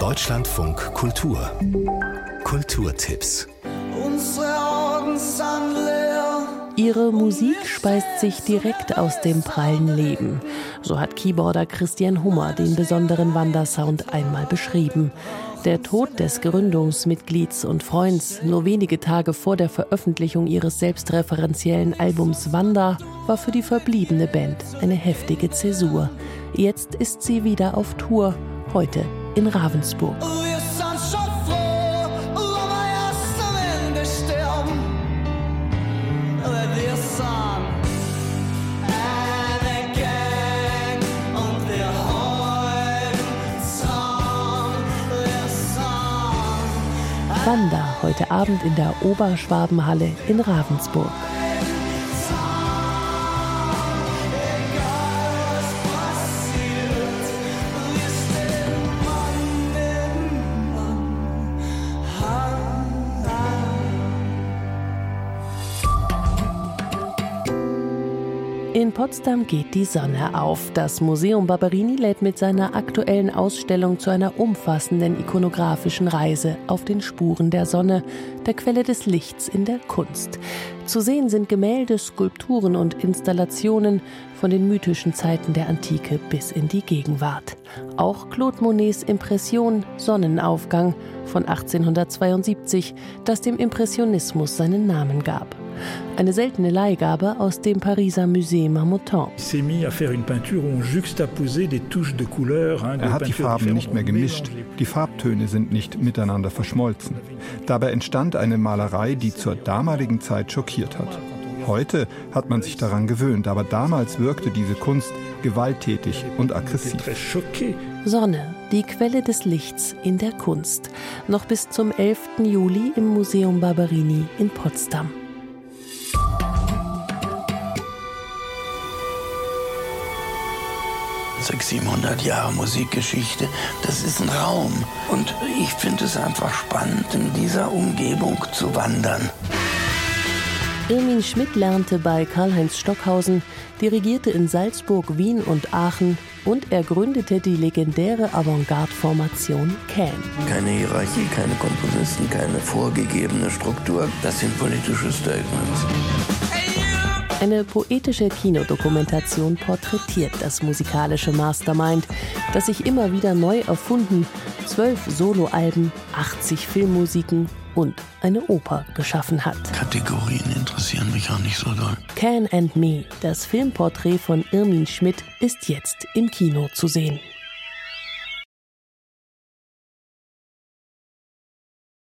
Deutschlandfunk Kultur Kulturtipps Unsere Augen sind leer. Ihre Musik speist sich direkt aus dem prallen Leben. So hat Keyboarder Christian Hummer den besonderen Wandersound einmal beschrieben. Der Tod des Gründungsmitglieds und Freunds nur wenige Tage vor der Veröffentlichung ihres selbstreferenziellen Albums Wander war für die verbliebene Band eine heftige Zäsur. Jetzt ist sie wieder auf Tour, heute in Ravensburg. Wir sind schon froh, wenn wir erst am Ende sterben. Weil wir sind eine Gang und wir halten zusammen. Wir sind Wander heute Abend in der Oberschwabenhalle in Ravensburg. In Potsdam geht die Sonne auf. Das Museum Barberini lädt mit seiner aktuellen Ausstellung zu einer umfassenden ikonografischen Reise auf den Spuren der Sonne, der Quelle des Lichts in der Kunst. Zu sehen sind Gemälde, Skulpturen und Installationen von den mythischen Zeiten der Antike bis in die Gegenwart. Auch Claude Monets Impression Sonnenaufgang von 1872, das dem Impressionismus seinen Namen gab. Eine seltene Leihgabe aus dem Pariser Musée Marmottan. Er hat die Farben nicht mehr gemischt, die Farbtöne sind nicht miteinander verschmolzen. Dabei entstand eine Malerei, die zur damaligen Zeit schockiert hat. Heute hat man sich daran gewöhnt, aber damals wirkte diese Kunst gewalttätig und aggressiv. Sonne, die Quelle des Lichts in der Kunst. Noch bis zum 11. Juli im Museum Barberini in Potsdam. 600, 700 Jahre Musikgeschichte, das ist ein Raum. Und ich finde es einfach spannend, in dieser Umgebung zu wandern. Irmin Schmidt lernte bei Karl-Heinz Stockhausen, dirigierte in Salzburg, Wien und Aachen und er gründete die legendäre Avantgarde-Formation Can. Keine Hierarchie, keine Komponisten, keine vorgegebene Struktur. Das sind politische Statements. Eine poetische Kinodokumentation porträtiert das musikalische Mastermind, das sich immer wieder neu erfunden, zwölf Soloalben, 80 Filmmusiken und eine Oper geschaffen hat. Kategorien interessieren mich auch nicht so doll. Can and Me, das Filmporträt von Irmin Schmidt, ist jetzt im Kino zu sehen.